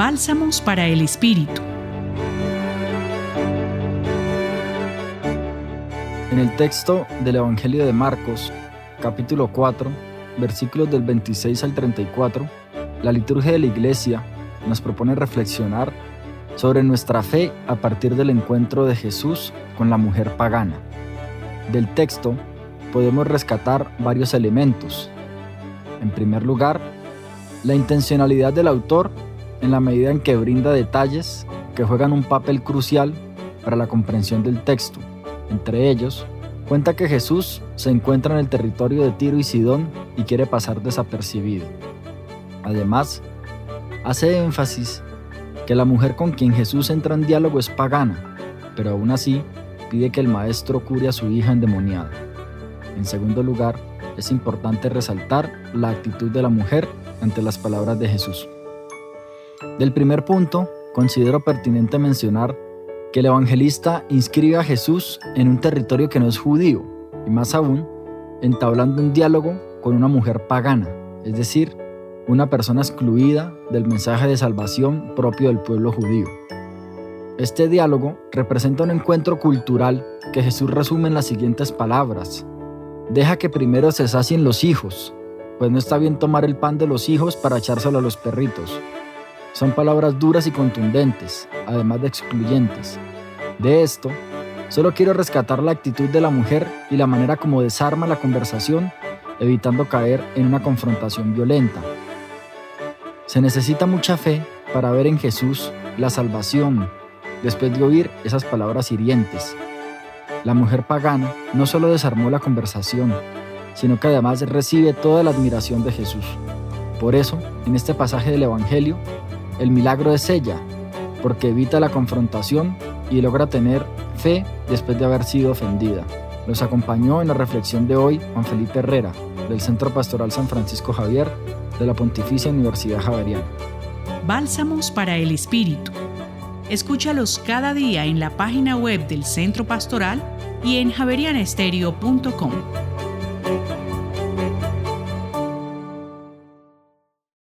Bálsamos para el Espíritu. En el texto del Evangelio de Marcos, capítulo 4, versículos del 26 al 34, la liturgia de la Iglesia nos propone reflexionar sobre nuestra fe a partir del encuentro de Jesús con la mujer pagana. Del texto podemos rescatar varios elementos. En primer lugar, la intencionalidad del autor en la medida en que brinda detalles que juegan un papel crucial para la comprensión del texto. Entre ellos, cuenta que Jesús se encuentra en el territorio de Tiro y Sidón y quiere pasar desapercibido. Además, hace énfasis que la mujer con quien Jesús entra en diálogo es pagana, pero aún así pide que el maestro cure a su hija endemoniada. En segundo lugar, es importante resaltar la actitud de la mujer ante las palabras de Jesús. Del primer punto, considero pertinente mencionar que el evangelista inscribe a Jesús en un territorio que no es judío, y más aún, entablando un diálogo con una mujer pagana, es decir, una persona excluida del mensaje de salvación propio del pueblo judío. Este diálogo representa un encuentro cultural que Jesús resume en las siguientes palabras. Deja que primero se sacien los hijos, pues no está bien tomar el pan de los hijos para echárselo a los perritos. Son palabras duras y contundentes, además de excluyentes. De esto, solo quiero rescatar la actitud de la mujer y la manera como desarma la conversación, evitando caer en una confrontación violenta. Se necesita mucha fe para ver en Jesús la salvación, después de oír esas palabras hirientes. La mujer pagana no solo desarmó la conversación, sino que además recibe toda la admiración de Jesús. Por eso, en este pasaje del Evangelio, el milagro es ella, porque evita la confrontación y logra tener fe después de haber sido ofendida. Nos acompañó en la reflexión de hoy Juan Felipe Herrera, del Centro Pastoral San Francisco Javier, de la Pontificia Universidad Javeriana. Bálsamos para el Espíritu. Escúchalos cada día en la página web del Centro Pastoral y en javerianestereo.com.